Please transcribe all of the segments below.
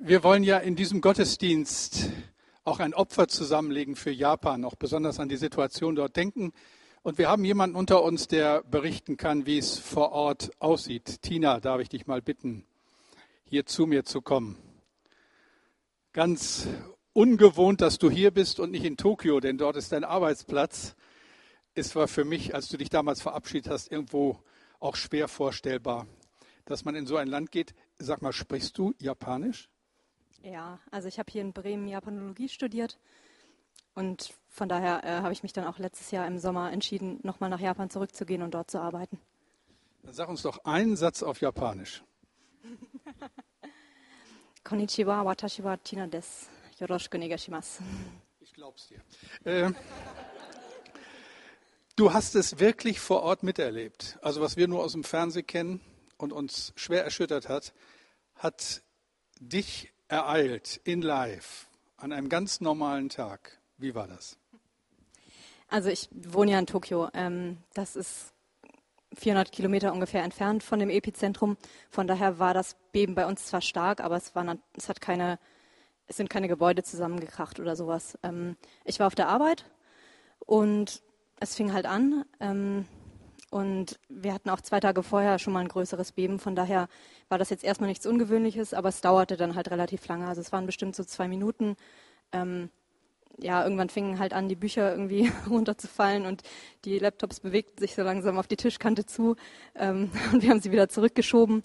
Wir wollen ja in diesem Gottesdienst auch ein Opfer zusammenlegen für Japan, auch besonders an die Situation dort denken. Und wir haben jemanden unter uns, der berichten kann, wie es vor Ort aussieht. Tina, darf ich dich mal bitten, hier zu mir zu kommen. Ganz ungewohnt, dass du hier bist und nicht in Tokio, denn dort ist dein Arbeitsplatz. Es war für mich, als du dich damals verabschiedet hast, irgendwo auch schwer vorstellbar, dass man in so ein Land geht. Sag mal, sprichst du Japanisch? Ja, also ich habe hier in Bremen Japanologie studiert und von daher äh, habe ich mich dann auch letztes Jahr im Sommer entschieden, nochmal nach Japan zurückzugehen und dort zu arbeiten. Dann sag uns doch einen Satz auf Japanisch. Konnichiwa, watashi wa Tina des. Yoroshiku negashimasu. Ich glaub's dir. Äh, du hast es wirklich vor Ort miterlebt. Also was wir nur aus dem Fernsehen kennen und uns schwer erschüttert hat, hat dich ereilt in Live an einem ganz normalen Tag. Wie war das? Also ich wohne ja in Tokio. Ähm, das ist 400 Kilometer ungefähr entfernt von dem Epizentrum. Von daher war das Beben bei uns zwar stark, aber es, war, es, hat keine, es sind keine Gebäude zusammengekracht oder sowas. Ähm, ich war auf der Arbeit und es fing halt an. Und wir hatten auch zwei Tage vorher schon mal ein größeres Beben. Von daher war das jetzt erstmal nichts Ungewöhnliches, aber es dauerte dann halt relativ lange. Also es waren bestimmt so zwei Minuten. Ähm, ja, irgendwann fingen halt an, die Bücher irgendwie runterzufallen und die Laptops bewegten sich so langsam auf die Tischkante zu ähm, und wir haben sie wieder zurückgeschoben.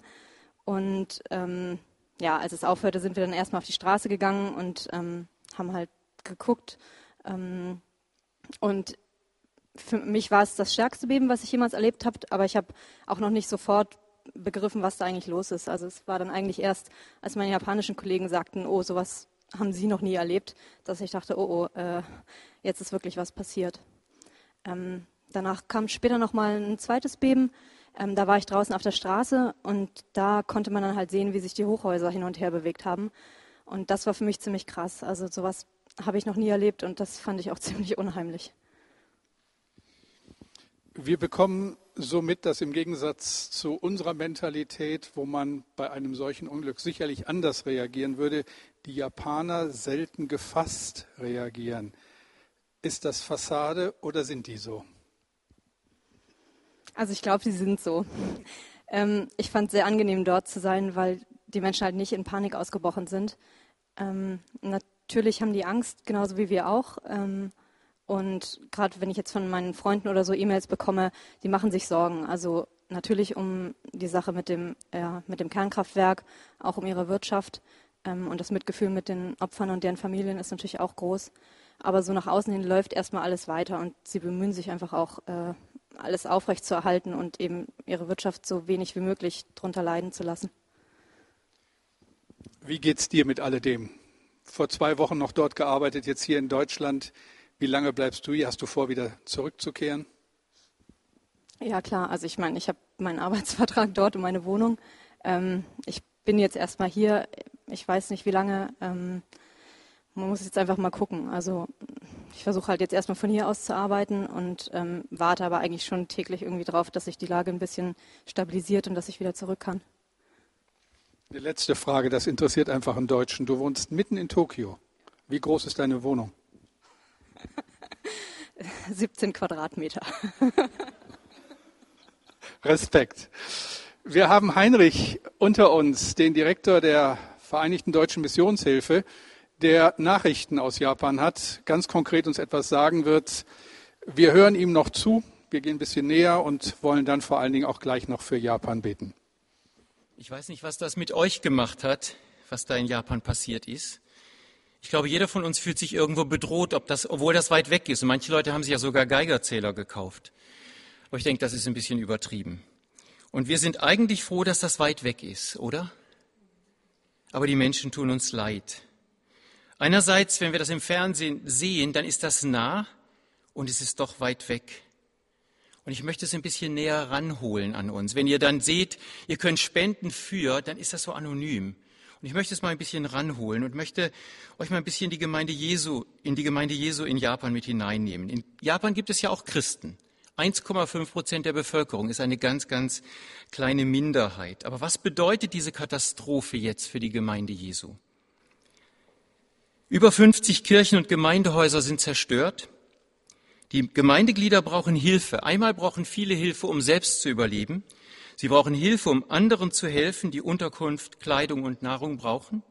Und ähm, ja, als es aufhörte, sind wir dann erstmal auf die Straße gegangen und ähm, haben halt geguckt. Ähm, und für mich war es das stärkste Beben, was ich jemals erlebt habe, aber ich habe auch noch nicht sofort begriffen, was da eigentlich los ist. Also es war dann eigentlich erst, als meine japanischen Kollegen sagten, oh, sowas haben sie noch nie erlebt, dass ich dachte, oh, oh, äh, jetzt ist wirklich was passiert. Ähm, danach kam später noch mal ein zweites Beben. Ähm, da war ich draußen auf der Straße und da konnte man dann halt sehen, wie sich die Hochhäuser hin und her bewegt haben. Und das war für mich ziemlich krass. Also sowas habe ich noch nie erlebt und das fand ich auch ziemlich unheimlich. Wir bekommen so mit, dass im Gegensatz zu unserer Mentalität, wo man bei einem solchen Unglück sicherlich anders reagieren würde, die Japaner selten gefasst reagieren. Ist das Fassade oder sind die so? Also ich glaube, sie sind so. Ähm, ich fand es sehr angenehm, dort zu sein, weil die Menschen halt nicht in Panik ausgebrochen sind. Ähm, natürlich haben die Angst, genauso wie wir auch. Ähm, und gerade wenn ich jetzt von meinen Freunden oder so E-Mails bekomme, die machen sich Sorgen. Also natürlich um die Sache mit dem, ja, mit dem Kernkraftwerk, auch um ihre Wirtschaft. Ähm, und das Mitgefühl mit den Opfern und deren Familien ist natürlich auch groß. Aber so nach außen hin läuft erstmal alles weiter und sie bemühen sich einfach auch, äh, alles aufrechtzuerhalten und eben ihre Wirtschaft so wenig wie möglich drunter leiden zu lassen. Wie geht's dir mit alledem? Vor zwei Wochen noch dort gearbeitet, jetzt hier in Deutschland. Wie lange bleibst du hier? Hast du vor, wieder zurückzukehren? Ja, klar. Also ich meine, ich habe meinen Arbeitsvertrag dort und meine Wohnung. Ähm, ich bin jetzt erstmal hier. Ich weiß nicht, wie lange. Ähm, man muss jetzt einfach mal gucken. Also ich versuche halt jetzt erstmal von hier aus zu arbeiten und ähm, warte aber eigentlich schon täglich irgendwie drauf, dass sich die Lage ein bisschen stabilisiert und dass ich wieder zurück kann. Die letzte Frage, das interessiert einfach einen Deutschen. Du wohnst mitten in Tokio. Wie groß ist deine Wohnung? 17 Quadratmeter. Respekt. Wir haben Heinrich unter uns, den Direktor der Vereinigten Deutschen Missionshilfe, der Nachrichten aus Japan hat, ganz konkret uns etwas sagen wird. Wir hören ihm noch zu, wir gehen ein bisschen näher und wollen dann vor allen Dingen auch gleich noch für Japan beten. Ich weiß nicht, was das mit euch gemacht hat, was da in Japan passiert ist. Ich glaube, jeder von uns fühlt sich irgendwo bedroht, ob das, obwohl das weit weg ist. Und manche Leute haben sich ja sogar Geigerzähler gekauft. Aber ich denke, das ist ein bisschen übertrieben. Und wir sind eigentlich froh, dass das weit weg ist, oder? Aber die Menschen tun uns leid. Einerseits, wenn wir das im Fernsehen sehen, dann ist das nah und es ist doch weit weg. Und ich möchte es ein bisschen näher ranholen an uns. Wenn ihr dann seht, ihr könnt spenden für, dann ist das so anonym. Und ich möchte es mal ein bisschen ranholen und möchte euch mal ein bisschen die Gemeinde Jesu, in die Gemeinde Jesu in Japan mit hineinnehmen. In Japan gibt es ja auch Christen. 1,5 Prozent der Bevölkerung ist eine ganz, ganz kleine Minderheit. Aber was bedeutet diese Katastrophe jetzt für die Gemeinde Jesu? Über 50 Kirchen und Gemeindehäuser sind zerstört. Die Gemeindeglieder brauchen Hilfe. Einmal brauchen viele Hilfe, um selbst zu überleben. Sie brauchen Hilfe, um anderen zu helfen, die Unterkunft, Kleidung und Nahrung brauchen.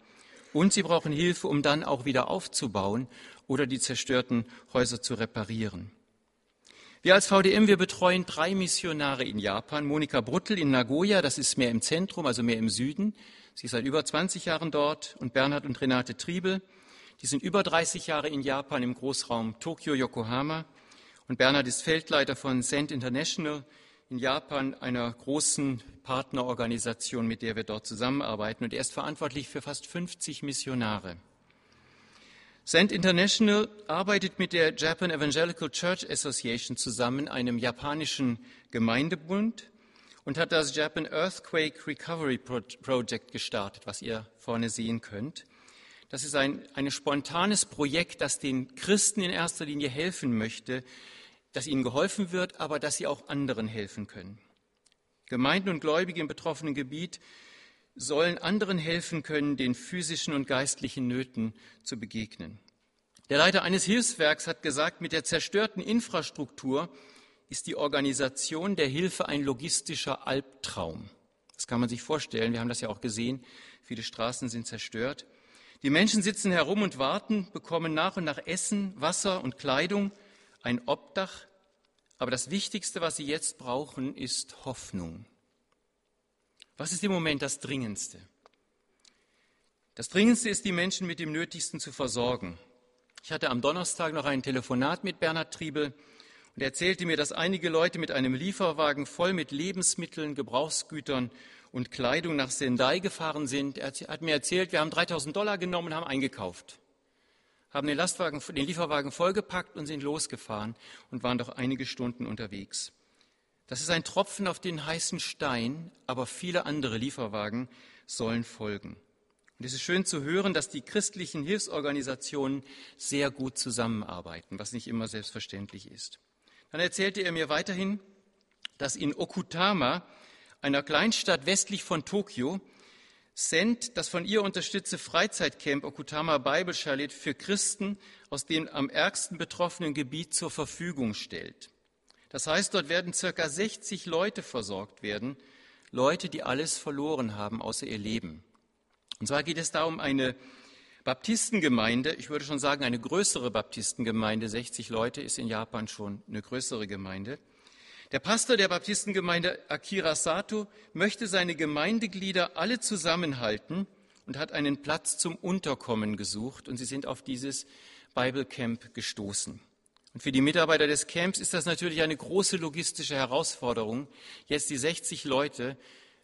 Und sie brauchen Hilfe, um dann auch wieder aufzubauen oder die zerstörten Häuser zu reparieren. Wir als VDM, wir betreuen drei Missionare in Japan. Monika Bruttel in Nagoya, das ist mehr im Zentrum, also mehr im Süden. Sie ist seit über 20 Jahren dort. Und Bernhard und Renate Triebel, die sind über 30 Jahre in Japan im Großraum Tokio, Yokohama. Und Bernhard ist Feldleiter von Send International in Japan, einer großen Partnerorganisation, mit der wir dort zusammenarbeiten. Und er ist verantwortlich für fast 50 Missionare. Send International arbeitet mit der Japan Evangelical Church Association zusammen, einem japanischen Gemeindebund, und hat das Japan Earthquake Recovery Project gestartet, was ihr vorne sehen könnt. Das ist ein, ein spontanes Projekt, das den Christen in erster Linie helfen möchte, dass ihnen geholfen wird, aber dass sie auch anderen helfen können. Gemeinden und Gläubige im betroffenen Gebiet sollen anderen helfen können, den physischen und geistlichen Nöten zu begegnen. Der Leiter eines Hilfswerks hat gesagt, mit der zerstörten Infrastruktur ist die Organisation der Hilfe ein logistischer Albtraum. Das kann man sich vorstellen. Wir haben das ja auch gesehen. Viele Straßen sind zerstört. Die Menschen sitzen herum und warten, bekommen nach und nach Essen, Wasser und Kleidung, ein Obdach. Aber das Wichtigste, was sie jetzt brauchen, ist Hoffnung. Was ist im Moment das Dringendste? Das Dringendste ist, die Menschen mit dem Nötigsten zu versorgen. Ich hatte am Donnerstag noch ein Telefonat mit Bernhard Triebel und er erzählte mir, dass einige Leute mit einem Lieferwagen voll mit Lebensmitteln, Gebrauchsgütern und Kleidung nach Sendai gefahren sind. Er hat mir erzählt, wir haben 3000 Dollar genommen und haben eingekauft, haben den, Lastwagen, den Lieferwagen vollgepackt und sind losgefahren und waren doch einige Stunden unterwegs. Das ist ein Tropfen auf den heißen Stein, aber viele andere Lieferwagen sollen folgen. Und es ist schön zu hören, dass die christlichen Hilfsorganisationen sehr gut zusammenarbeiten, was nicht immer selbstverständlich ist. Dann erzählte er mir weiterhin, dass in Okutama, einer Kleinstadt westlich von Tokio, Send das von ihr unterstützte Freizeitcamp Okutama Bible Chalet für Christen aus dem am ärgsten betroffenen Gebiet zur Verfügung stellt. Das heißt, dort werden circa 60 Leute versorgt werden, Leute, die alles verloren haben außer ihr Leben. Und zwar geht es da um eine Baptistengemeinde, ich würde schon sagen eine größere Baptistengemeinde, 60 Leute ist in Japan schon eine größere Gemeinde. Der Pastor der Baptistengemeinde Akira Sato möchte seine Gemeindeglieder alle zusammenhalten und hat einen Platz zum Unterkommen gesucht und sie sind auf dieses Bible Camp gestoßen. Und für die Mitarbeiter des Camps ist das natürlich eine große logistische Herausforderung, jetzt die 60 Leute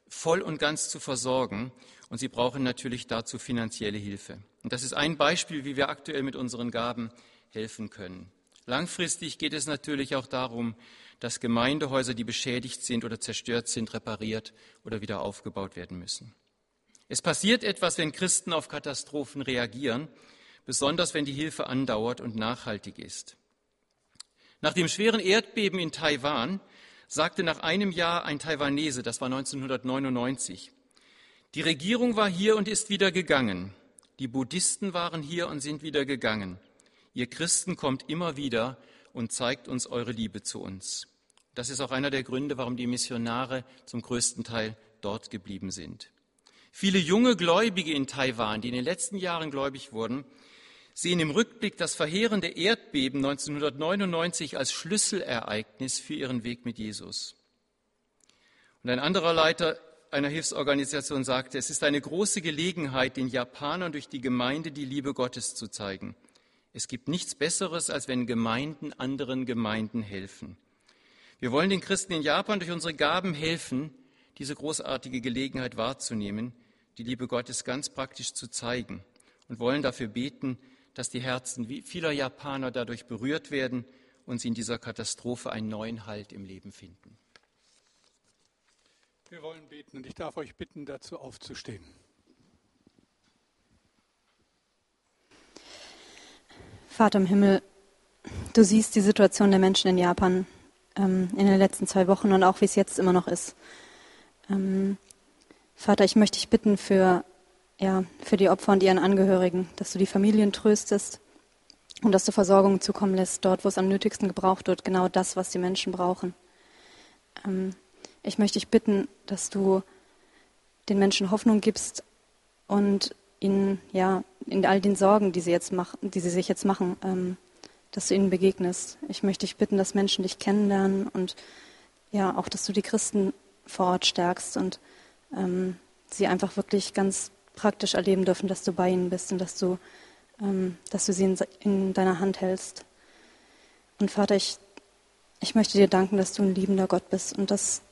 voll und ganz zu versorgen. Und sie brauchen natürlich dazu finanzielle Hilfe. Und das ist ein Beispiel, wie wir aktuell mit unseren Gaben helfen können. Langfristig geht es natürlich auch darum, dass Gemeindehäuser, die beschädigt sind oder zerstört sind, repariert oder wieder aufgebaut werden müssen. Es passiert etwas, wenn Christen auf Katastrophen reagieren, besonders wenn die Hilfe andauert und nachhaltig ist. Nach dem schweren Erdbeben in Taiwan sagte nach einem Jahr ein Taiwanese, das war 1999, die Regierung war hier und ist wieder gegangen. Die Buddhisten waren hier und sind wieder gegangen. Ihr Christen kommt immer wieder und zeigt uns eure Liebe zu uns. Das ist auch einer der Gründe, warum die Missionare zum größten Teil dort geblieben sind. Viele junge Gläubige in Taiwan, die in den letzten Jahren gläubig wurden, sehen im Rückblick das verheerende Erdbeben 1999 als Schlüsselereignis für ihren Weg mit Jesus. Und ein anderer Leiter einer Hilfsorganisation sagte, es ist eine große Gelegenheit, den Japanern durch die Gemeinde die Liebe Gottes zu zeigen. Es gibt nichts Besseres, als wenn Gemeinden anderen Gemeinden helfen. Wir wollen den Christen in Japan durch unsere Gaben helfen, diese großartige Gelegenheit wahrzunehmen, die Liebe Gottes ganz praktisch zu zeigen und wollen dafür beten, dass die Herzen vieler Japaner dadurch berührt werden und sie in dieser Katastrophe einen neuen Halt im Leben finden. Wir wollen beten und ich darf euch bitten, dazu aufzustehen. Vater im Himmel, du siehst die Situation der Menschen in Japan ähm, in den letzten zwei Wochen und auch wie es jetzt immer noch ist. Ähm, Vater, ich möchte dich bitten für ja, für die Opfer und ihren Angehörigen, dass du die Familien tröstest und dass du Versorgung zukommen lässt, dort, wo es am nötigsten gebraucht wird, genau das, was die Menschen brauchen. Ähm, ich möchte dich bitten, dass du den Menschen Hoffnung gibst und ihnen, ja, in all den Sorgen, die sie, jetzt mach, die sie sich jetzt machen, ähm, dass du ihnen begegnest. Ich möchte dich bitten, dass Menschen dich kennenlernen und ja, auch, dass du die Christen vor Ort stärkst und ähm, sie einfach wirklich ganz praktisch erleben dürfen, dass du bei ihnen bist und dass du, ähm, dass du sie in, in, deiner Hand hältst. Und Vater, ich, ich möchte dir danken, dass du ein liebender Gott bist und dass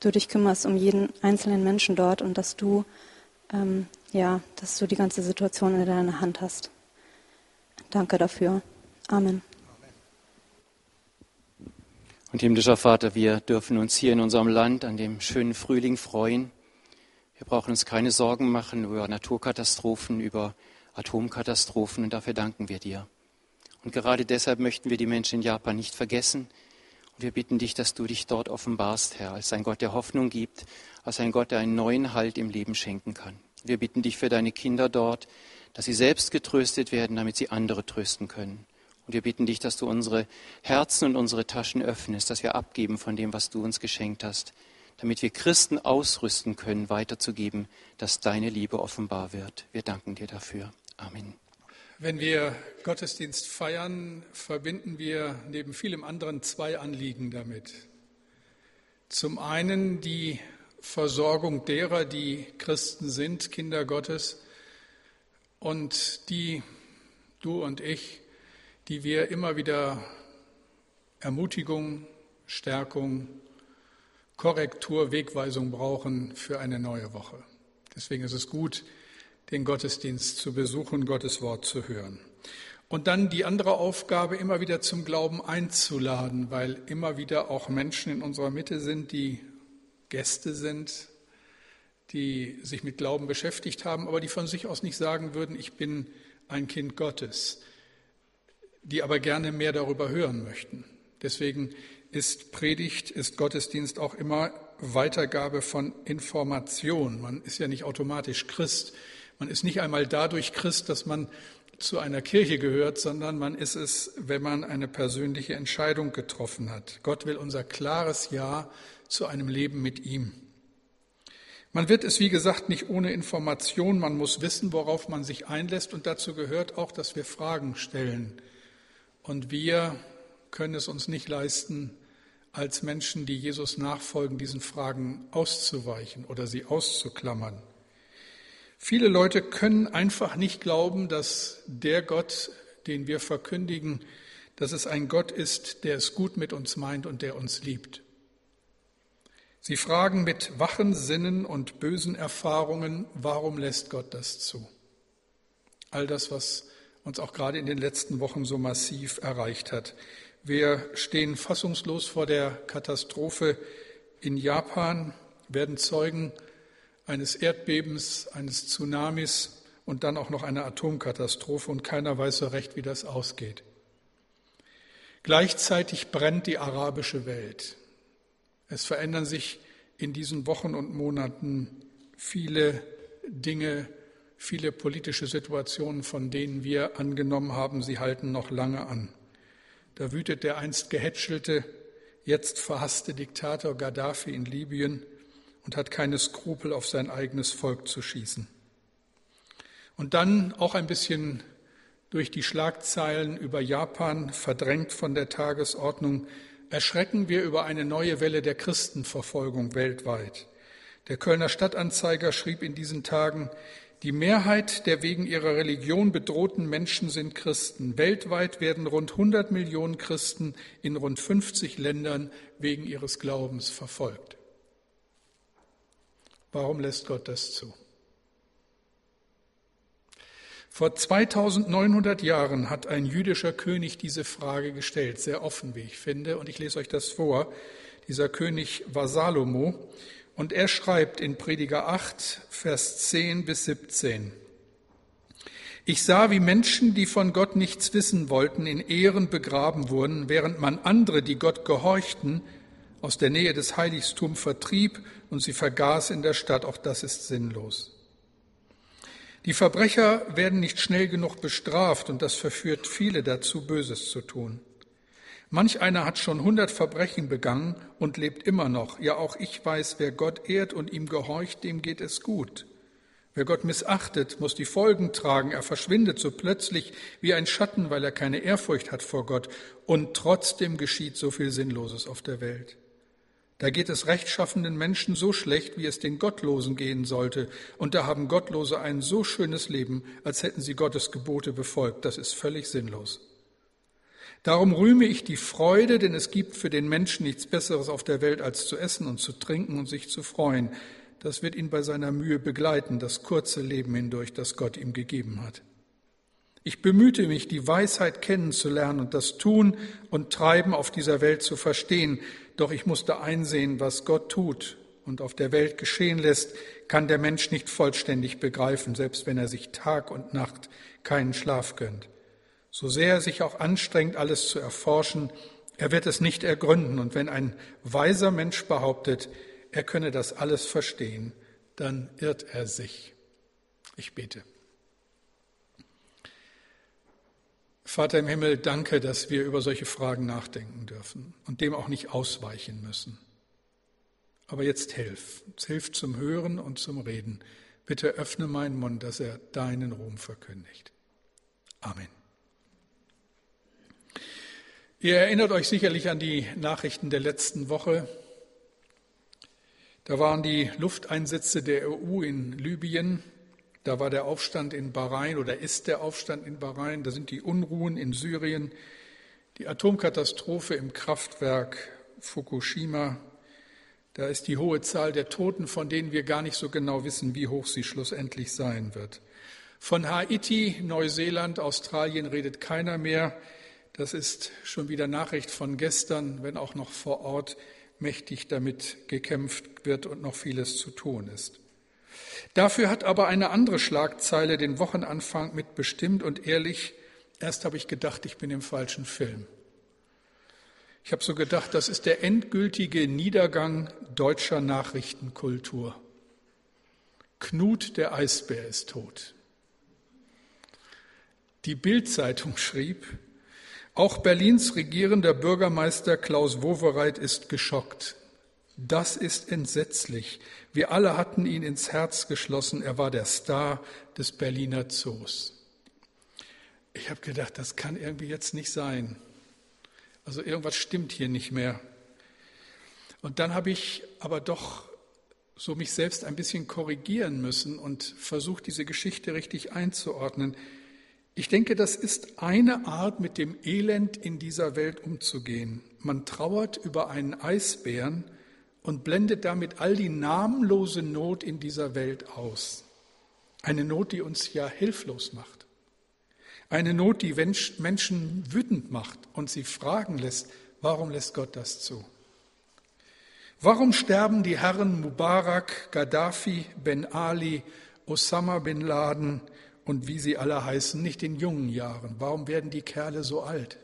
du dich kümmerst um jeden einzelnen Menschen dort und dass du, ähm, ja, dass du die ganze Situation in deiner Hand hast. Danke dafür. Amen. Und himmlischer Vater, wir dürfen uns hier in unserem Land an dem schönen Frühling freuen. Wir brauchen uns keine Sorgen machen über Naturkatastrophen, über Atomkatastrophen und dafür danken wir dir. Und gerade deshalb möchten wir die Menschen in Japan nicht vergessen. Und wir bitten dich, dass du dich dort offenbarst, Herr, als ein Gott, der Hoffnung gibt, als ein Gott, der einen neuen Halt im Leben schenken kann. Wir bitten dich für deine Kinder dort, dass sie selbst getröstet werden, damit sie andere trösten können. Und wir bitten dich, dass du unsere Herzen und unsere Taschen öffnest, dass wir abgeben von dem, was du uns geschenkt hast, damit wir Christen ausrüsten können, weiterzugeben, dass deine Liebe offenbar wird. Wir danken dir dafür. Amen. Wenn wir Gottesdienst feiern, verbinden wir neben vielem anderen zwei Anliegen damit. Zum einen die Versorgung derer, die Christen sind, Kinder Gottes, und die du und ich, die wir immer wieder Ermutigung, Stärkung, Korrektur, Wegweisung brauchen für eine neue Woche. Deswegen ist es gut, den Gottesdienst zu besuchen, Gottes Wort zu hören. Und dann die andere Aufgabe, immer wieder zum Glauben einzuladen, weil immer wieder auch Menschen in unserer Mitte sind, die Gäste sind, die sich mit Glauben beschäftigt haben, aber die von sich aus nicht sagen würden, ich bin ein Kind Gottes, die aber gerne mehr darüber hören möchten. Deswegen ist Predigt, ist Gottesdienst auch immer Weitergabe von Information. Man ist ja nicht automatisch Christ. Man ist nicht einmal dadurch Christ, dass man zu einer Kirche gehört, sondern man ist es, wenn man eine persönliche Entscheidung getroffen hat. Gott will unser klares Ja zu einem Leben mit ihm. Man wird es, wie gesagt, nicht ohne Information. Man muss wissen, worauf man sich einlässt. Und dazu gehört auch, dass wir Fragen stellen. Und wir können es uns nicht leisten, als Menschen, die Jesus nachfolgen, diesen Fragen auszuweichen oder sie auszuklammern. Viele Leute können einfach nicht glauben, dass der Gott, den wir verkündigen, dass es ein Gott ist, der es gut mit uns meint und der uns liebt. Sie fragen mit wachen Sinnen und bösen Erfahrungen, warum lässt Gott das zu? All das, was uns auch gerade in den letzten Wochen so massiv erreicht hat. Wir stehen fassungslos vor der Katastrophe in Japan, werden Zeugen eines Erdbebens, eines Tsunamis und dann auch noch einer Atomkatastrophe und keiner weiß so recht, wie das ausgeht. Gleichzeitig brennt die arabische Welt. Es verändern sich in diesen Wochen und Monaten viele Dinge, viele politische Situationen, von denen wir angenommen haben, sie halten noch lange an. Da wütet der einst gehätschelte, jetzt verhasste Diktator Gaddafi in Libyen und hat keine Skrupel, auf sein eigenes Volk zu schießen. Und dann auch ein bisschen durch die Schlagzeilen über Japan, verdrängt von der Tagesordnung, erschrecken wir über eine neue Welle der Christenverfolgung weltweit. Der Kölner Stadtanzeiger schrieb in diesen Tagen, die Mehrheit der wegen ihrer Religion bedrohten Menschen sind Christen. Weltweit werden rund 100 Millionen Christen in rund 50 Ländern wegen ihres Glaubens verfolgt. Warum lässt Gott das zu? Vor 2900 Jahren hat ein jüdischer König diese Frage gestellt, sehr offen, wie ich finde, und ich lese euch das vor. Dieser König war Salomo und er schreibt in Prediger 8, Vers 10 bis 17. Ich sah, wie Menschen, die von Gott nichts wissen wollten, in Ehren begraben wurden, während man andere, die Gott gehorchten, aus der Nähe des Heiligtums vertrieb und sie vergaß in der Stadt. Auch das ist sinnlos. Die Verbrecher werden nicht schnell genug bestraft und das verführt viele dazu, Böses zu tun. Manch einer hat schon hundert Verbrechen begangen und lebt immer noch. Ja, auch ich weiß, wer Gott ehrt und ihm gehorcht, dem geht es gut. Wer Gott missachtet, muss die Folgen tragen. Er verschwindet so plötzlich wie ein Schatten, weil er keine Ehrfurcht hat vor Gott. Und trotzdem geschieht so viel Sinnloses auf der Welt. Da geht es rechtschaffenden Menschen so schlecht, wie es den Gottlosen gehen sollte. Und da haben Gottlose ein so schönes Leben, als hätten sie Gottes Gebote befolgt. Das ist völlig sinnlos. Darum rühme ich die Freude, denn es gibt für den Menschen nichts Besseres auf der Welt, als zu essen und zu trinken und sich zu freuen. Das wird ihn bei seiner Mühe begleiten, das kurze Leben hindurch, das Gott ihm gegeben hat. Ich bemühte mich, die Weisheit kennenzulernen und das Tun und Treiben auf dieser Welt zu verstehen, doch ich musste einsehen, was Gott tut und auf der Welt geschehen lässt, kann der Mensch nicht vollständig begreifen, selbst wenn er sich Tag und Nacht keinen Schlaf gönnt. So sehr er sich auch anstrengt, alles zu erforschen, er wird es nicht ergründen. Und wenn ein weiser Mensch behauptet, er könne das alles verstehen, dann irrt er sich. Ich bete. Vater im Himmel, danke, dass wir über solche Fragen nachdenken dürfen und dem auch nicht ausweichen müssen. Aber jetzt hilf, hilf zum Hören und zum Reden. Bitte öffne meinen Mund, dass er deinen Ruhm verkündigt. Amen. Ihr erinnert euch sicherlich an die Nachrichten der letzten Woche. Da waren die Lufteinsätze der EU in Libyen, da war der Aufstand in Bahrain oder ist der Aufstand in Bahrain, da sind die Unruhen in Syrien, die Atomkatastrophe im Kraftwerk Fukushima, da ist die hohe Zahl der Toten, von denen wir gar nicht so genau wissen, wie hoch sie schlussendlich sein wird. Von Haiti, Neuseeland, Australien redet keiner mehr. Das ist schon wieder Nachricht von gestern, wenn auch noch vor Ort mächtig damit gekämpft wird und noch vieles zu tun ist. Dafür hat aber eine andere Schlagzeile den Wochenanfang mit bestimmt und ehrlich, erst habe ich gedacht, ich bin im falschen Film. Ich habe so gedacht, das ist der endgültige Niedergang deutscher Nachrichtenkultur. Knut der Eisbär ist tot. Die Bildzeitung schrieb, auch Berlins regierender Bürgermeister Klaus Wowereit ist geschockt. Das ist entsetzlich. Wir alle hatten ihn ins Herz geschlossen. Er war der Star des Berliner Zoos. Ich habe gedacht, das kann irgendwie jetzt nicht sein. Also irgendwas stimmt hier nicht mehr. Und dann habe ich aber doch so mich selbst ein bisschen korrigieren müssen und versucht, diese Geschichte richtig einzuordnen. Ich denke, das ist eine Art, mit dem Elend in dieser Welt umzugehen. Man trauert über einen Eisbären und blendet damit all die namenlose Not in dieser Welt aus. Eine Not, die uns ja hilflos macht. Eine Not, die Menschen wütend macht und sie fragen lässt, warum lässt Gott das zu? Warum sterben die Herren Mubarak, Gaddafi, Ben Ali, Osama bin Laden, und wie sie alle heißen, nicht in jungen Jahren. Warum werden die Kerle so alt?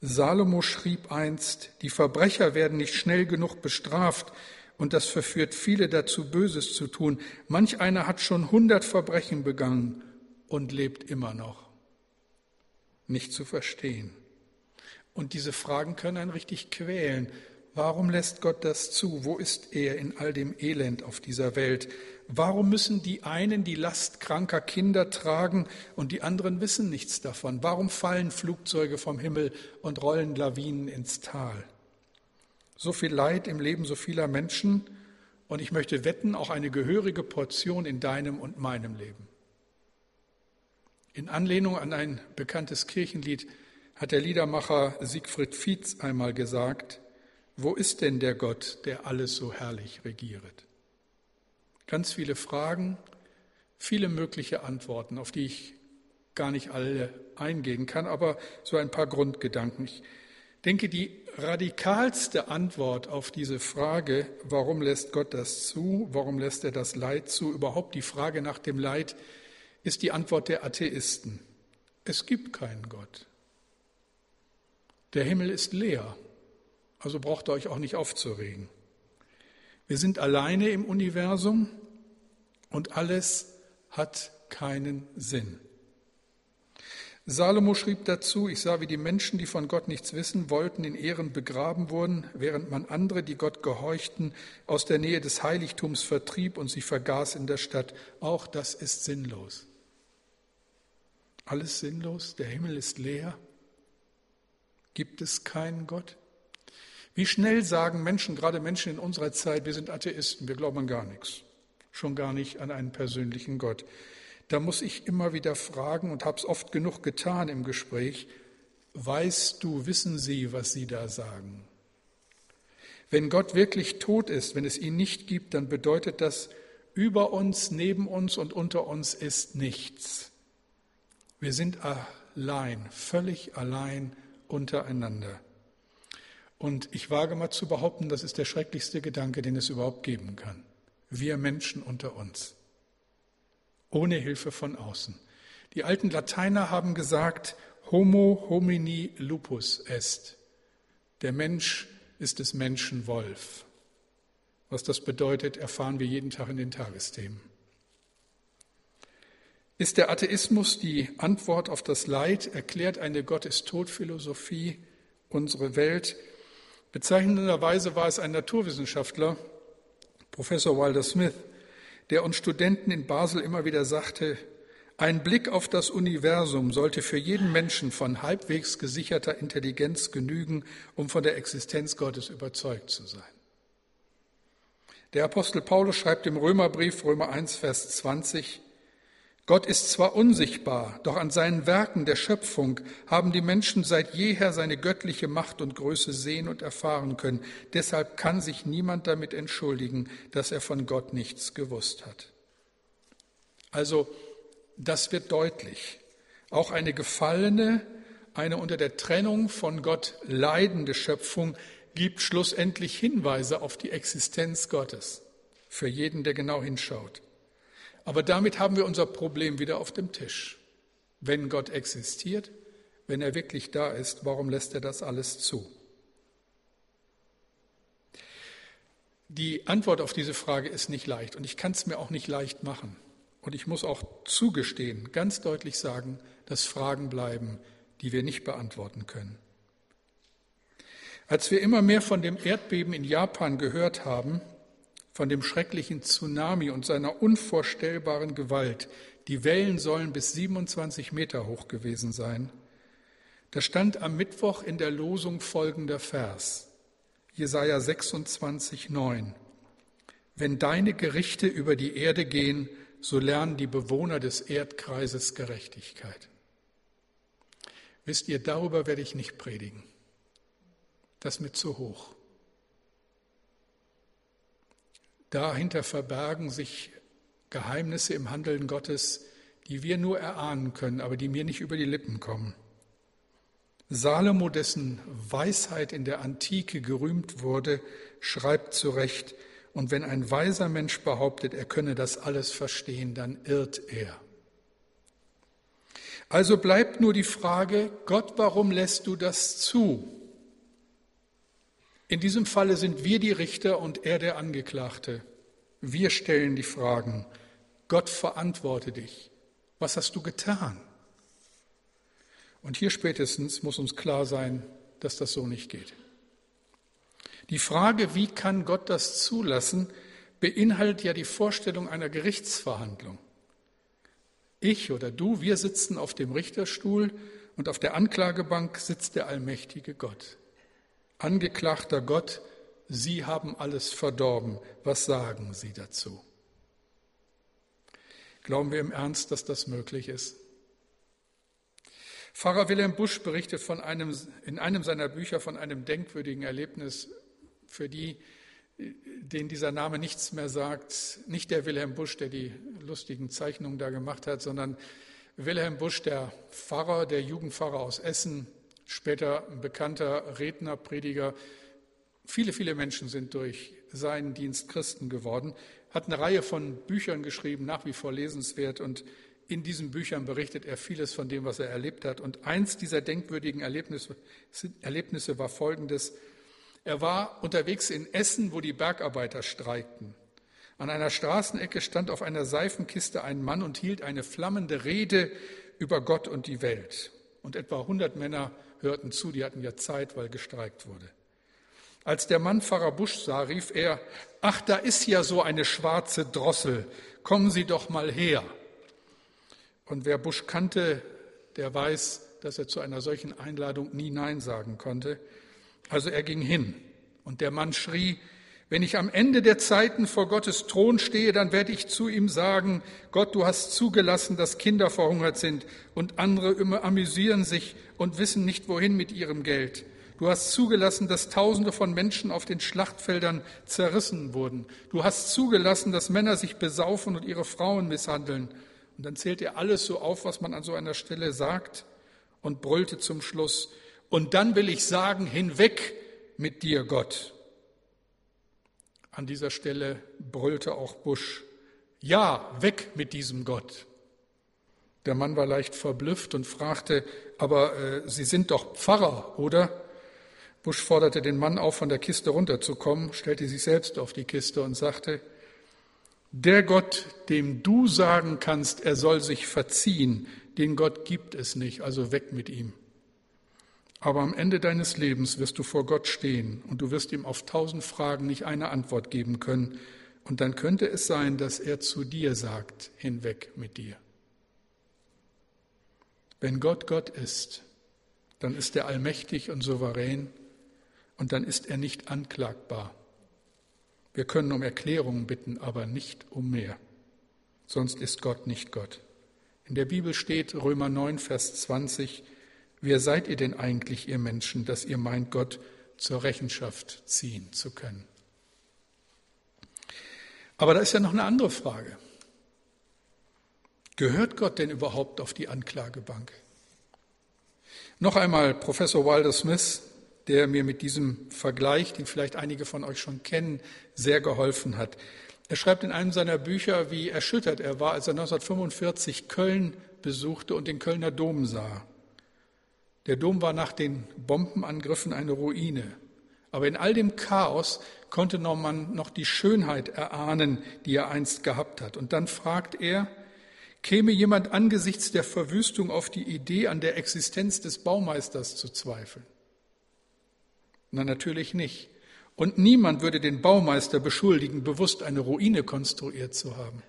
Salomo schrieb einst, die Verbrecher werden nicht schnell genug bestraft und das verführt viele dazu, Böses zu tun. Manch einer hat schon hundert Verbrechen begangen und lebt immer noch. Nicht zu verstehen. Und diese Fragen können einen richtig quälen. Warum lässt Gott das zu? Wo ist er in all dem Elend auf dieser Welt? Warum müssen die einen die Last kranker Kinder tragen und die anderen wissen nichts davon? Warum fallen Flugzeuge vom Himmel und rollen Lawinen ins Tal? So viel Leid im Leben so vieler Menschen und ich möchte wetten, auch eine gehörige Portion in deinem und meinem Leben. In Anlehnung an ein bekanntes Kirchenlied hat der Liedermacher Siegfried Fietz einmal gesagt, wo ist denn der Gott, der alles so herrlich regiert? Ganz viele Fragen, viele mögliche Antworten, auf die ich gar nicht alle eingehen kann, aber so ein paar Grundgedanken. Ich denke, die radikalste Antwort auf diese Frage, warum lässt Gott das zu, warum lässt er das Leid zu, überhaupt die Frage nach dem Leid, ist die Antwort der Atheisten. Es gibt keinen Gott. Der Himmel ist leer, also braucht ihr euch auch nicht aufzuregen. Wir sind alleine im Universum und alles, hat keinen Sinn. Salomo schrieb dazu, ich sah, wie die Menschen, die von Gott nichts wissen wollten, in Ehren begraben wurden, während man andere, die Gott gehorchten, aus der Nähe des Heiligtums vertrieb und sie vergaß in der Stadt. Auch das ist sinnlos. Alles sinnlos, der Himmel ist leer. Gibt es keinen Gott? Wie schnell sagen Menschen, gerade Menschen in unserer Zeit, wir sind Atheisten, wir glauben an gar nichts, schon gar nicht an einen persönlichen Gott. Da muss ich immer wieder fragen und habe es oft genug getan im Gespräch, weißt du, wissen Sie, was Sie da sagen? Wenn Gott wirklich tot ist, wenn es ihn nicht gibt, dann bedeutet das, über uns, neben uns und unter uns ist nichts. Wir sind allein, völlig allein untereinander. Und ich wage mal zu behaupten, das ist der schrecklichste Gedanke, den es überhaupt geben kann. Wir Menschen unter uns ohne Hilfe von außen. Die alten Lateiner haben gesagt, Homo homini lupus est. Der Mensch ist des Menschen Wolf. Was das bedeutet, erfahren wir jeden Tag in den Tagesthemen. Ist der Atheismus die Antwort auf das Leid, erklärt eine Gott ist tot Philosophie unsere Welt? Bezeichnenderweise war es ein Naturwissenschaftler, Professor Wilder Smith, der uns Studenten in Basel immer wieder sagte, ein Blick auf das Universum sollte für jeden Menschen von halbwegs gesicherter Intelligenz genügen, um von der Existenz Gottes überzeugt zu sein. Der Apostel Paulus schreibt im Römerbrief Römer 1, Vers 20, Gott ist zwar unsichtbar, doch an seinen Werken der Schöpfung haben die Menschen seit jeher seine göttliche Macht und Größe sehen und erfahren können. Deshalb kann sich niemand damit entschuldigen, dass er von Gott nichts gewusst hat. Also, das wird deutlich. Auch eine gefallene, eine unter der Trennung von Gott leidende Schöpfung gibt schlussendlich Hinweise auf die Existenz Gottes für jeden, der genau hinschaut. Aber damit haben wir unser Problem wieder auf dem Tisch. Wenn Gott existiert, wenn er wirklich da ist, warum lässt er das alles zu? Die Antwort auf diese Frage ist nicht leicht und ich kann es mir auch nicht leicht machen. Und ich muss auch zugestehen, ganz deutlich sagen, dass Fragen bleiben, die wir nicht beantworten können. Als wir immer mehr von dem Erdbeben in Japan gehört haben, von dem schrecklichen Tsunami und seiner unvorstellbaren Gewalt. Die Wellen sollen bis 27 Meter hoch gewesen sein. Da stand am Mittwoch in der Losung folgender Vers, Jesaja 26, 9. Wenn deine Gerichte über die Erde gehen, so lernen die Bewohner des Erdkreises Gerechtigkeit. Wisst ihr, darüber werde ich nicht predigen. Das ist mir zu hoch. Dahinter verbergen sich Geheimnisse im Handeln Gottes, die wir nur erahnen können, aber die mir nicht über die Lippen kommen. Salomo, dessen Weisheit in der Antike gerühmt wurde, schreibt zu Recht, und wenn ein weiser Mensch behauptet, er könne das alles verstehen, dann irrt er. Also bleibt nur die Frage, Gott, warum lässt du das zu? In diesem Falle sind wir die Richter und er der Angeklagte. Wir stellen die Fragen. Gott verantworte dich. Was hast du getan? Und hier spätestens muss uns klar sein, dass das so nicht geht. Die Frage, wie kann Gott das zulassen, beinhaltet ja die Vorstellung einer Gerichtsverhandlung. Ich oder du, wir sitzen auf dem Richterstuhl und auf der Anklagebank sitzt der allmächtige Gott. Angeklagter Gott, Sie haben alles verdorben. Was sagen Sie dazu? Glauben wir im Ernst, dass das möglich ist? Pfarrer Wilhelm Busch berichtet von einem, in einem seiner Bücher von einem denkwürdigen Erlebnis, für die, den dieser Name nichts mehr sagt. Nicht der Wilhelm Busch, der die lustigen Zeichnungen da gemacht hat, sondern Wilhelm Busch, der Pfarrer, der Jugendpfarrer aus Essen, später ein bekannter Redner, Prediger. Viele, viele Menschen sind durch seinen Dienst Christen geworden, hat eine Reihe von Büchern geschrieben, nach wie vor lesenswert und in diesen Büchern berichtet er vieles von dem, was er erlebt hat. Und eins dieser denkwürdigen Erlebnisse, Erlebnisse war folgendes. Er war unterwegs in Essen, wo die Bergarbeiter streikten. An einer Straßenecke stand auf einer Seifenkiste ein Mann und hielt eine flammende Rede über Gott und die Welt. Und etwa 100 Männer hörten zu, die hatten ja Zeit, weil gestreikt wurde. Als der Mann Pfarrer Busch sah, rief er, ach, da ist ja so eine schwarze Drossel, kommen Sie doch mal her. Und wer Busch kannte, der weiß, dass er zu einer solchen Einladung nie Nein sagen konnte. Also er ging hin und der Mann schrie, wenn ich am Ende der Zeiten vor Gottes Thron stehe, dann werde ich zu ihm sagen, Gott, du hast zugelassen, dass Kinder verhungert sind und andere immer amüsieren sich und wissen nicht, wohin mit ihrem Geld. Du hast zugelassen, dass Tausende von Menschen auf den Schlachtfeldern zerrissen wurden. Du hast zugelassen, dass Männer sich besaufen und ihre Frauen misshandeln. Und dann zählt er alles so auf, was man an so einer Stelle sagt und brüllte zum Schluss. Und dann will ich sagen, hinweg mit dir, Gott. An dieser Stelle brüllte auch Busch, ja, weg mit diesem Gott. Der Mann war leicht verblüfft und fragte, aber äh, Sie sind doch Pfarrer, oder? Busch forderte den Mann auf, von der Kiste runterzukommen, stellte sich selbst auf die Kiste und sagte, der Gott, dem du sagen kannst, er soll sich verziehen, den Gott gibt es nicht, also weg mit ihm. Aber am Ende deines Lebens wirst du vor Gott stehen und du wirst ihm auf tausend Fragen nicht eine Antwort geben können. Und dann könnte es sein, dass er zu dir sagt, hinweg mit dir. Wenn Gott Gott ist, dann ist er allmächtig und souverän und dann ist er nicht anklagbar. Wir können um Erklärungen bitten, aber nicht um mehr. Sonst ist Gott nicht Gott. In der Bibel steht Römer 9, Vers 20, Wer seid ihr denn eigentlich, ihr Menschen, dass ihr meint, Gott zur Rechenschaft ziehen zu können? Aber da ist ja noch eine andere Frage. Gehört Gott denn überhaupt auf die Anklagebank? Noch einmal Professor Wilder Smith, der mir mit diesem Vergleich, den vielleicht einige von euch schon kennen, sehr geholfen hat. Er schreibt in einem seiner Bücher, wie erschüttert er war, als er 1945 Köln besuchte und den Kölner Dom sah. Der Dom war nach den Bombenangriffen eine Ruine. Aber in all dem Chaos konnte man noch die Schönheit erahnen, die er einst gehabt hat. Und dann fragt er, käme jemand angesichts der Verwüstung auf die Idee, an der Existenz des Baumeisters zu zweifeln? Na, natürlich nicht. Und niemand würde den Baumeister beschuldigen, bewusst eine Ruine konstruiert zu haben.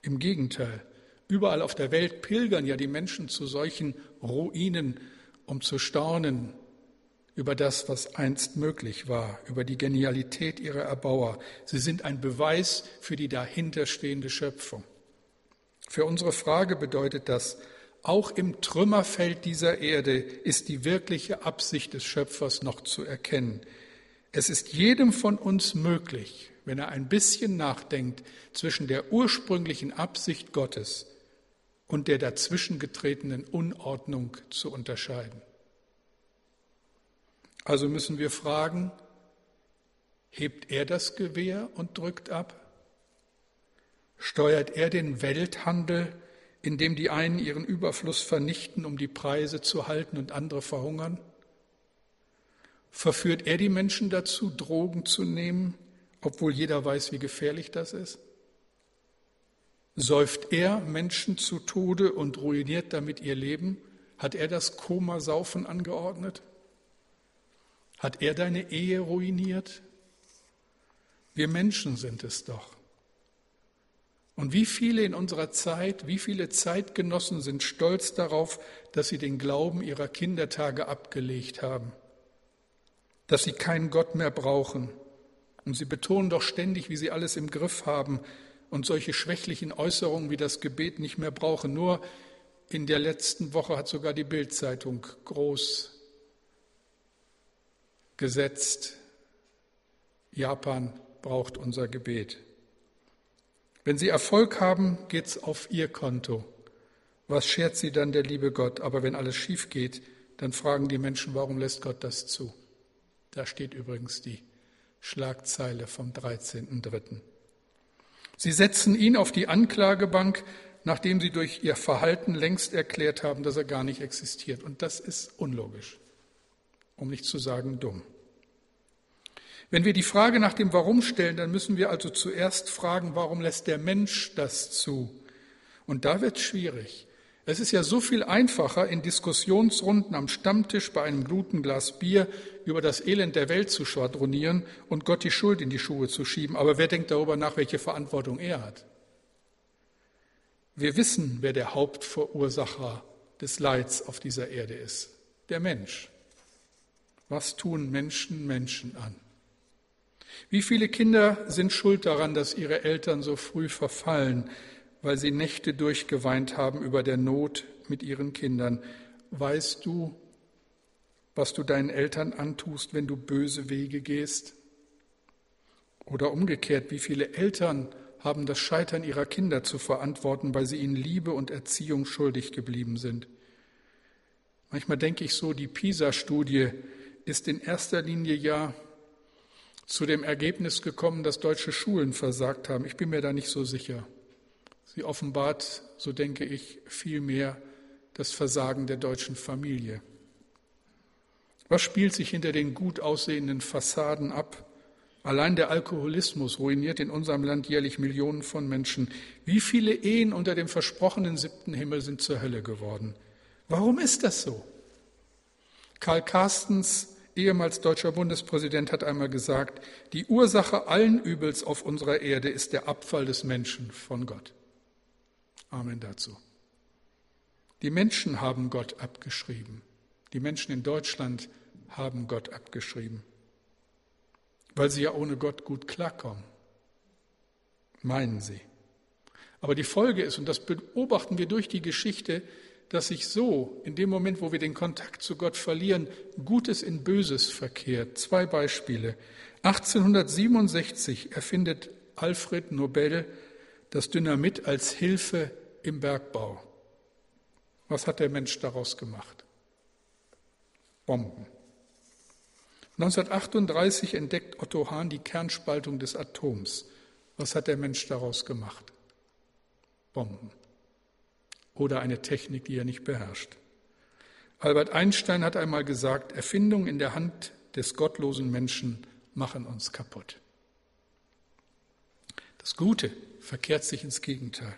Im Gegenteil, überall auf der Welt pilgern ja die Menschen zu solchen Ruinen um zu staunen über das, was einst möglich war, über die Genialität ihrer Erbauer. Sie sind ein Beweis für die dahinterstehende Schöpfung. Für unsere Frage bedeutet das, auch im Trümmerfeld dieser Erde ist die wirkliche Absicht des Schöpfers noch zu erkennen. Es ist jedem von uns möglich, wenn er ein bisschen nachdenkt, zwischen der ursprünglichen Absicht Gottes und der dazwischen getretenen Unordnung zu unterscheiden. Also müssen wir fragen, hebt er das Gewehr und drückt ab? Steuert er den Welthandel, in dem die einen ihren Überfluss vernichten, um die Preise zu halten und andere verhungern? Verführt er die Menschen dazu, Drogen zu nehmen, obwohl jeder weiß, wie gefährlich das ist? Säuft er Menschen zu Tode und ruiniert damit ihr Leben? Hat er das Komasaufen angeordnet? Hat er deine Ehe ruiniert? Wir Menschen sind es doch. Und wie viele in unserer Zeit, wie viele Zeitgenossen sind stolz darauf, dass sie den Glauben ihrer Kindertage abgelegt haben, dass sie keinen Gott mehr brauchen. Und sie betonen doch ständig, wie sie alles im Griff haben, und solche schwächlichen Äußerungen wie das Gebet nicht mehr brauchen. Nur in der letzten Woche hat sogar die Bildzeitung groß gesetzt, Japan braucht unser Gebet. Wenn Sie Erfolg haben, geht's auf Ihr Konto. Was schert Sie dann der liebe Gott? Aber wenn alles schief geht, dann fragen die Menschen, warum lässt Gott das zu? Da steht übrigens die Schlagzeile vom 13.3. Sie setzen ihn auf die Anklagebank, nachdem sie durch ihr Verhalten längst erklärt haben, dass er gar nicht existiert. Und das ist unlogisch, um nicht zu sagen dumm. Wenn wir die Frage nach dem Warum stellen, dann müssen wir also zuerst fragen, warum lässt der Mensch das zu? Und da wird es schwierig. Es ist ja so viel einfacher, in Diskussionsrunden am Stammtisch bei einem guten Glas Bier über das Elend der Welt zu schwadronieren und Gott die Schuld in die Schuhe zu schieben. Aber wer denkt darüber nach, welche Verantwortung er hat? Wir wissen, wer der Hauptverursacher des Leids auf dieser Erde ist. Der Mensch. Was tun Menschen Menschen an? Wie viele Kinder sind schuld daran, dass ihre Eltern so früh verfallen, weil sie Nächte durchgeweint haben über der Not mit ihren Kindern? Weißt du, was du deinen Eltern antust, wenn du böse Wege gehst? Oder umgekehrt, wie viele Eltern haben das Scheitern ihrer Kinder zu verantworten, weil sie ihnen Liebe und Erziehung schuldig geblieben sind? Manchmal denke ich so, die PISA-Studie ist in erster Linie ja zu dem Ergebnis gekommen, dass deutsche Schulen versagt haben. Ich bin mir da nicht so sicher. Sie offenbart, so denke ich, vielmehr das Versagen der deutschen Familie. Was spielt sich hinter den gut aussehenden Fassaden ab? Allein der Alkoholismus ruiniert in unserem Land jährlich Millionen von Menschen. Wie viele Ehen unter dem versprochenen siebten Himmel sind zur Hölle geworden? Warum ist das so? Karl Carstens ehemals deutscher Bundespräsident, hat einmal gesagt, die Ursache allen Übels auf unserer Erde ist der Abfall des Menschen von Gott. Amen dazu. Die Menschen haben Gott abgeschrieben. Die Menschen in Deutschland haben Gott abgeschrieben, weil sie ja ohne Gott gut klarkommen. Meinen sie. Aber die Folge ist, und das beobachten wir durch die Geschichte, dass sich so in dem Moment, wo wir den Kontakt zu Gott verlieren, Gutes in Böses verkehrt. Zwei Beispiele. 1867 erfindet Alfred Nobel das Dynamit als Hilfe im Bergbau. Was hat der Mensch daraus gemacht? Bomben. 1938 entdeckt Otto Hahn die Kernspaltung des Atoms. Was hat der Mensch daraus gemacht? Bomben oder eine Technik, die er nicht beherrscht. Albert Einstein hat einmal gesagt, Erfindungen in der Hand des gottlosen Menschen machen uns kaputt. Das Gute verkehrt sich ins Gegenteil.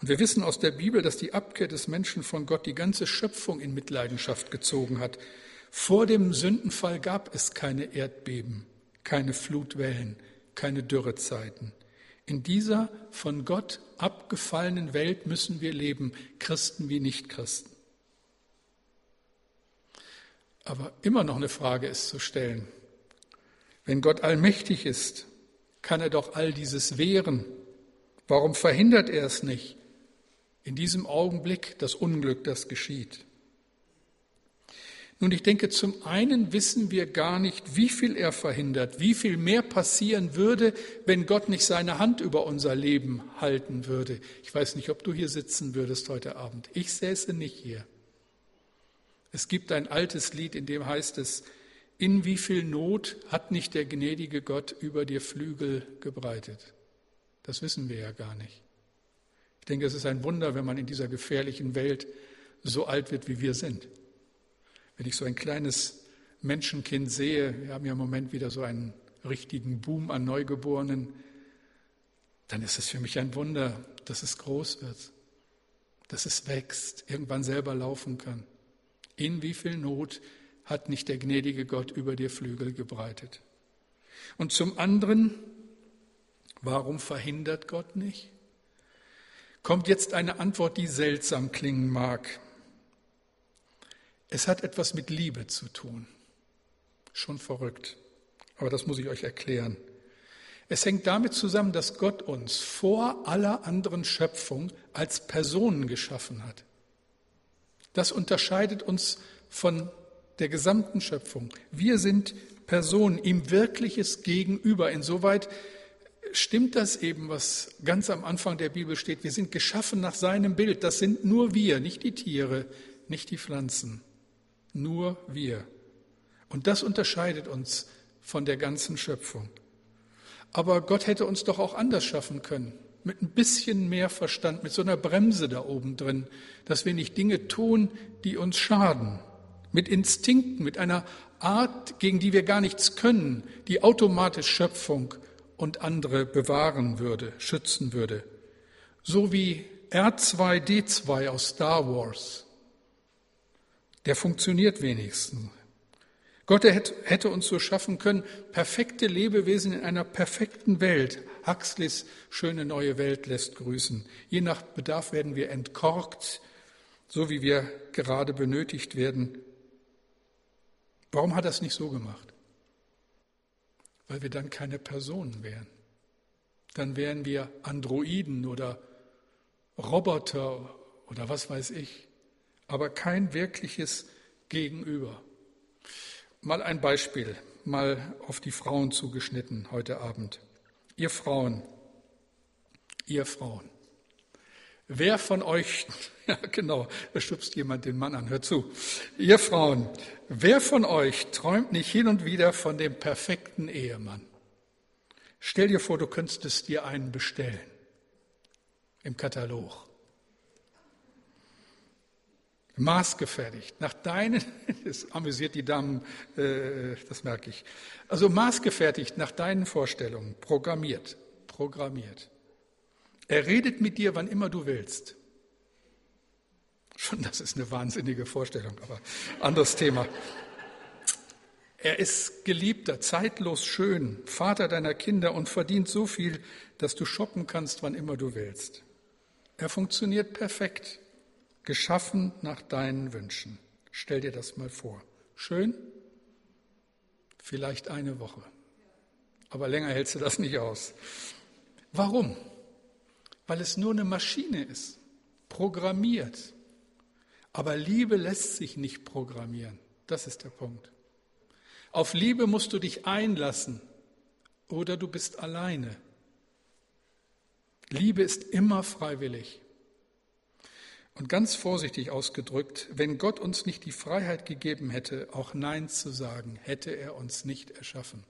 Und wir wissen aus der Bibel, dass die Abkehr des Menschen von Gott die ganze Schöpfung in Mitleidenschaft gezogen hat. Vor dem Sündenfall gab es keine Erdbeben, keine Flutwellen, keine Dürrezeiten. In dieser von Gott abgefallenen Welt müssen wir leben, Christen wie Nichtchristen. Aber immer noch eine Frage ist zu stellen. Wenn Gott allmächtig ist, kann er doch all dieses wehren. Warum verhindert er es nicht? In diesem Augenblick das Unglück, das geschieht. Nun, ich denke, zum einen wissen wir gar nicht, wie viel er verhindert, wie viel mehr passieren würde, wenn Gott nicht seine Hand über unser Leben halten würde. Ich weiß nicht, ob du hier sitzen würdest heute Abend. Ich säße nicht hier. Es gibt ein altes Lied, in dem heißt es, in wie viel Not hat nicht der gnädige Gott über dir Flügel gebreitet? Das wissen wir ja gar nicht. Ich denke, es ist ein Wunder, wenn man in dieser gefährlichen Welt so alt wird, wie wir sind. Wenn ich so ein kleines Menschenkind sehe, wir haben ja im Moment wieder so einen richtigen Boom an Neugeborenen, dann ist es für mich ein Wunder, dass es groß wird, dass es wächst, irgendwann selber laufen kann. In wie viel Not hat nicht der gnädige Gott über dir Flügel gebreitet? Und zum anderen, warum verhindert Gott nicht? Kommt jetzt eine Antwort, die seltsam klingen mag. Es hat etwas mit Liebe zu tun. Schon verrückt. Aber das muss ich euch erklären. Es hängt damit zusammen, dass Gott uns vor aller anderen Schöpfung als Personen geschaffen hat. Das unterscheidet uns von der gesamten Schöpfung. Wir sind Personen, ihm wirkliches Gegenüber. Insoweit stimmt das eben, was ganz am Anfang der Bibel steht. Wir sind geschaffen nach seinem Bild. Das sind nur wir, nicht die Tiere, nicht die Pflanzen nur wir. Und das unterscheidet uns von der ganzen Schöpfung. Aber Gott hätte uns doch auch anders schaffen können, mit ein bisschen mehr Verstand, mit so einer Bremse da oben drin, dass wir nicht Dinge tun, die uns schaden, mit Instinkten, mit einer Art, gegen die wir gar nichts können, die automatisch Schöpfung und andere bewahren würde, schützen würde. So wie R2D2 aus Star Wars. Der funktioniert wenigstens. Gott hätte uns so schaffen können, perfekte Lebewesen in einer perfekten Welt. Huxleys schöne neue Welt lässt grüßen. Je nach Bedarf werden wir entkorkt, so wie wir gerade benötigt werden. Warum hat er es nicht so gemacht? Weil wir dann keine Personen wären. Dann wären wir Androiden oder Roboter oder was weiß ich, aber kein wirkliches Gegenüber. Mal ein Beispiel, mal auf die Frauen zugeschnitten heute Abend. Ihr Frauen, ihr Frauen. Wer von euch, ja genau, da schubst jemand den Mann an, hört zu. Ihr Frauen, wer von euch träumt nicht hin und wieder von dem perfekten Ehemann? Stell dir vor, du könntest dir einen bestellen im Katalog maßgefertigt, nach deinen, das amüsiert die Damen, äh, das merke ich, also maßgefertigt nach deinen Vorstellungen, programmiert, programmiert. Er redet mit dir, wann immer du willst. Schon das ist eine wahnsinnige Vorstellung, aber anderes Thema. Er ist geliebter, zeitlos schön, Vater deiner Kinder und verdient so viel, dass du shoppen kannst, wann immer du willst. Er funktioniert perfekt geschaffen nach deinen Wünschen. Stell dir das mal vor. Schön? Vielleicht eine Woche. Aber länger hältst du das nicht aus. Warum? Weil es nur eine Maschine ist, programmiert. Aber Liebe lässt sich nicht programmieren. Das ist der Punkt. Auf Liebe musst du dich einlassen oder du bist alleine. Liebe ist immer freiwillig. Und ganz vorsichtig ausgedrückt, wenn Gott uns nicht die Freiheit gegeben hätte, auch Nein zu sagen, hätte er uns nicht erschaffen.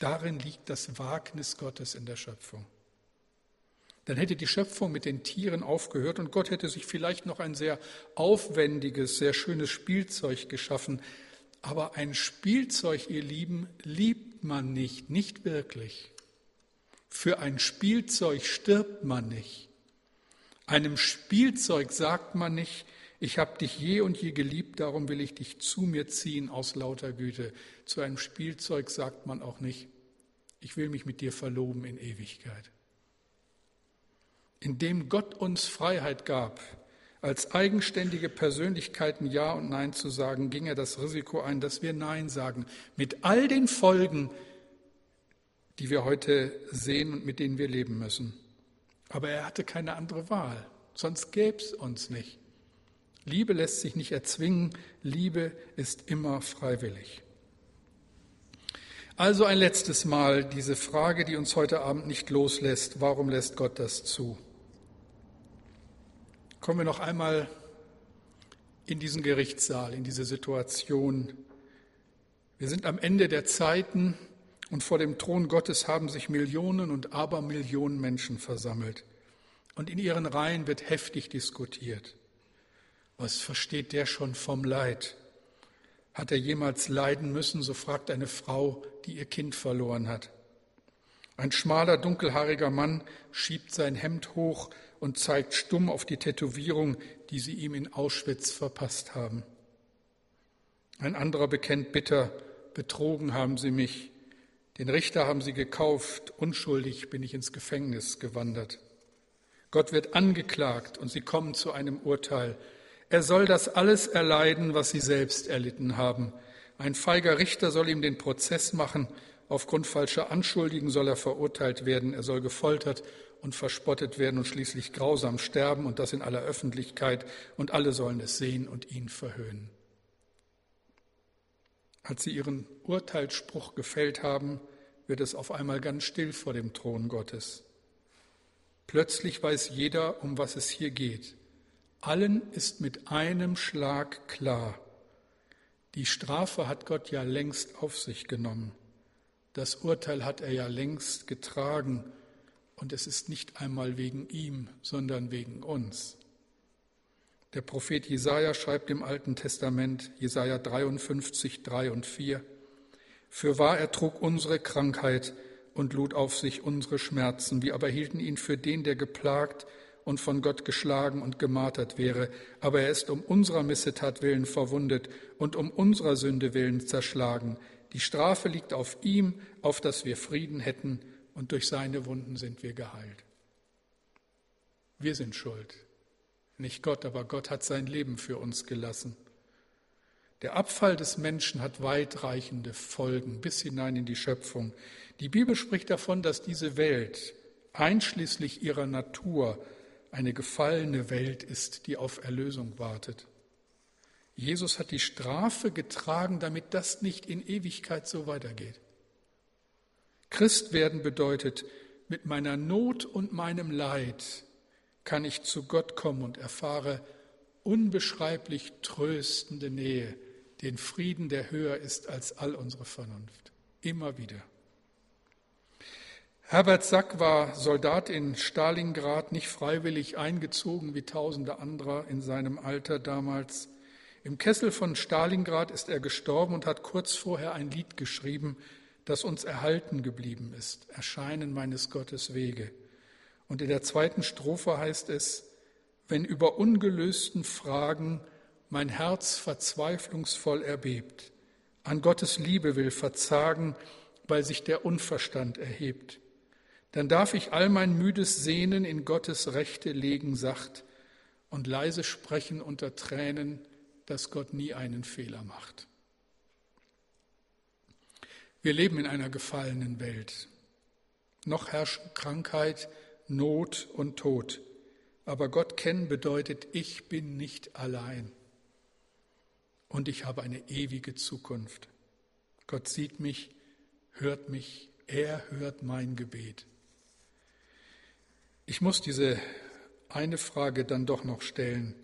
Darin liegt das Wagnis Gottes in der Schöpfung. Dann hätte die Schöpfung mit den Tieren aufgehört und Gott hätte sich vielleicht noch ein sehr aufwendiges, sehr schönes Spielzeug geschaffen. Aber ein Spielzeug, ihr Lieben, liebt man nicht, nicht wirklich. Für ein Spielzeug stirbt man nicht. Einem Spielzeug sagt man nicht, ich habe dich je und je geliebt, darum will ich dich zu mir ziehen aus lauter Güte. Zu einem Spielzeug sagt man auch nicht, ich will mich mit dir verloben in Ewigkeit. Indem Gott uns Freiheit gab, als eigenständige Persönlichkeiten Ja und Nein zu sagen, ging er das Risiko ein, dass wir Nein sagen, mit all den Folgen, die wir heute sehen und mit denen wir leben müssen. Aber er hatte keine andere Wahl, sonst gäbe es uns nicht. Liebe lässt sich nicht erzwingen, Liebe ist immer freiwillig. Also ein letztes Mal diese Frage, die uns heute Abend nicht loslässt, warum lässt Gott das zu? Kommen wir noch einmal in diesen Gerichtssaal, in diese Situation. Wir sind am Ende der Zeiten und vor dem Thron Gottes haben sich Millionen und Abermillionen Menschen versammelt. Und in ihren Reihen wird heftig diskutiert. Was versteht der schon vom Leid? Hat er jemals leiden müssen? So fragt eine Frau, die ihr Kind verloren hat. Ein schmaler, dunkelhaariger Mann schiebt sein Hemd hoch und zeigt stumm auf die Tätowierung, die sie ihm in Auschwitz verpasst haben. Ein anderer bekennt bitter, betrogen haben sie mich, den Richter haben sie gekauft, unschuldig bin ich ins Gefängnis gewandert. Gott wird angeklagt und sie kommen zu einem Urteil. Er soll das alles erleiden, was sie selbst erlitten haben. Ein feiger Richter soll ihm den Prozess machen. Aufgrund falscher Anschuldigen soll er verurteilt werden. Er soll gefoltert und verspottet werden und schließlich grausam sterben und das in aller Öffentlichkeit. Und alle sollen es sehen und ihn verhöhnen. Als sie ihren Urteilsspruch gefällt haben, wird es auf einmal ganz still vor dem Thron Gottes. Plötzlich weiß jeder, um was es hier geht. Allen ist mit einem Schlag klar, die Strafe hat Gott ja längst auf sich genommen. Das Urteil hat er ja längst getragen und es ist nicht einmal wegen ihm, sondern wegen uns. Der Prophet Jesaja schreibt im Alten Testament, Jesaja 53, 3 und 4, Für wahr er trug unsere Krankheit und lud auf sich unsere Schmerzen. Wir aber hielten ihn für den, der geplagt und von Gott geschlagen und gemartert wäre. Aber er ist um unserer Missetat willen verwundet und um unserer Sünde willen zerschlagen. Die Strafe liegt auf ihm, auf dass wir Frieden hätten, und durch seine Wunden sind wir geheilt. Wir sind schuld. Nicht Gott, aber Gott hat sein Leben für uns gelassen. Der Abfall des Menschen hat weitreichende Folgen bis hinein in die Schöpfung. Die Bibel spricht davon, dass diese Welt, einschließlich ihrer Natur, eine gefallene Welt ist, die auf Erlösung wartet. Jesus hat die Strafe getragen, damit das nicht in Ewigkeit so weitergeht. Christ werden bedeutet, mit meiner Not und meinem Leid kann ich zu Gott kommen und erfahre unbeschreiblich tröstende Nähe, den Frieden, der höher ist als all unsere Vernunft. Immer wieder. Herbert Sack war Soldat in Stalingrad, nicht freiwillig eingezogen wie tausende anderer in seinem Alter damals. Im Kessel von Stalingrad ist er gestorben und hat kurz vorher ein Lied geschrieben, das uns erhalten geblieben ist, Erscheinen meines Gottes Wege. Und in der zweiten Strophe heißt es, wenn über ungelösten Fragen mein Herz verzweiflungsvoll erbebt, an Gottes Liebe will verzagen, weil sich der Unverstand erhebt, dann darf ich all mein müdes Sehnen in Gottes Rechte legen sacht und leise sprechen unter Tränen, dass Gott nie einen Fehler macht. Wir leben in einer gefallenen Welt. Noch herrschen Krankheit, Not und Tod. Aber Gott kennen bedeutet, ich bin nicht allein. Und ich habe eine ewige Zukunft. Gott sieht mich, hört mich, er hört mein Gebet. Ich muss diese eine Frage dann doch noch stellen.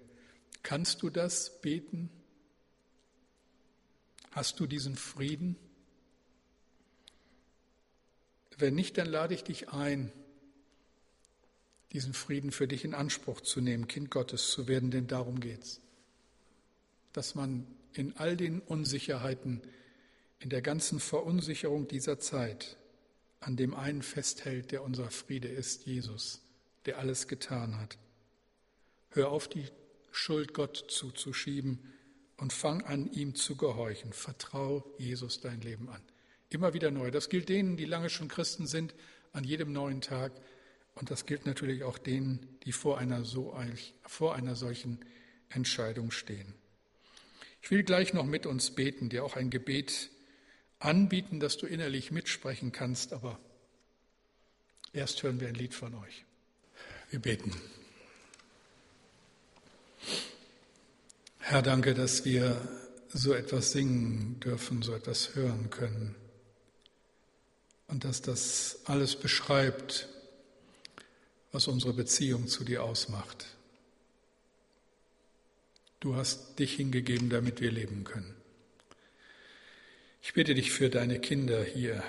Kannst du das beten? Hast du diesen Frieden? Wenn nicht, dann lade ich dich ein, diesen Frieden für dich in Anspruch zu nehmen, Kind Gottes zu werden, denn darum geht's. Dass man in all den Unsicherheiten, in der ganzen Verunsicherung dieser Zeit an dem einen festhält, der unser Friede ist, Jesus, der alles getan hat. Hör auf, die Schuld Gott zuzuschieben und fang an, ihm zu gehorchen. Vertrau Jesus dein Leben an. Immer wieder neu. Das gilt denen, die lange schon Christen sind, an jedem neuen Tag. Und das gilt natürlich auch denen, die vor einer, so, vor einer solchen Entscheidung stehen. Ich will gleich noch mit uns beten, dir auch ein Gebet anbieten, dass du innerlich mitsprechen kannst, aber erst hören wir ein Lied von euch. Wir beten. Herr, danke, dass wir so etwas singen dürfen, so etwas hören können und dass das alles beschreibt, was unsere Beziehung zu dir ausmacht. Du hast dich hingegeben, damit wir leben können. Ich bitte dich für deine Kinder hier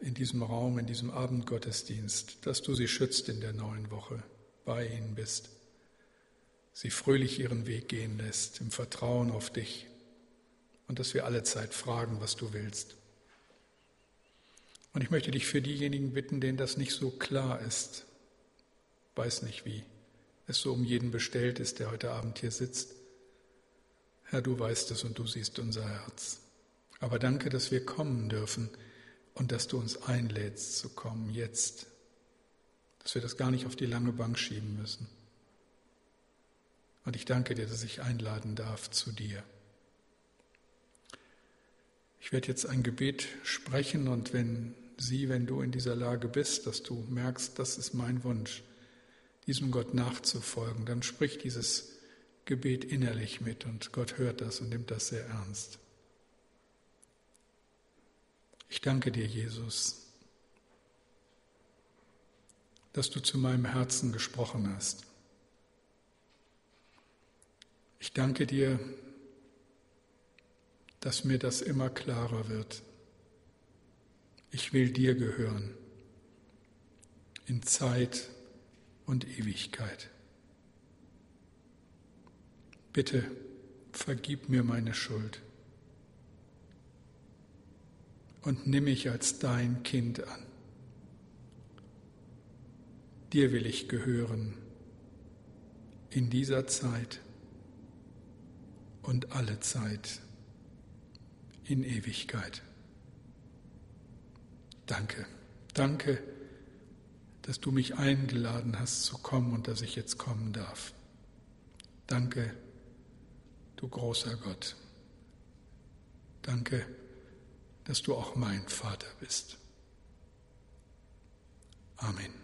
in diesem Raum, in diesem Abendgottesdienst, dass du sie schützt in der neuen Woche, bei ihnen bist, sie fröhlich ihren Weg gehen lässt, im Vertrauen auf dich und dass wir alle Zeit fragen, was du willst. Und ich möchte dich für diejenigen bitten, denen das nicht so klar ist, weiß nicht, wie es so um jeden bestellt ist, der heute Abend hier sitzt. Herr, du weißt es und du siehst unser Herz. Aber danke, dass wir kommen dürfen und dass du uns einlädst zu kommen jetzt, dass wir das gar nicht auf die lange Bank schieben müssen. Und ich danke dir, dass ich einladen darf zu dir. Ich werde jetzt ein Gebet sprechen und wenn Sie, wenn du in dieser Lage bist, dass du merkst, das ist mein Wunsch, diesem Gott nachzufolgen, dann sprich dieses Gebet innerlich mit und Gott hört das und nimmt das sehr ernst. Ich danke dir, Jesus, dass du zu meinem Herzen gesprochen hast. Ich danke dir, dass mir das immer klarer wird. Ich will dir gehören in Zeit und Ewigkeit. Bitte vergib mir meine Schuld und nimm mich als dein Kind an. Dir will ich gehören in dieser Zeit und alle Zeit in Ewigkeit. Danke, danke, dass du mich eingeladen hast zu kommen und dass ich jetzt kommen darf. Danke, du großer Gott. Danke, dass du auch mein Vater bist. Amen.